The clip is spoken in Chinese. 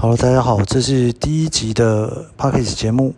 哈喽，大家好，这是第一集的 package 节目。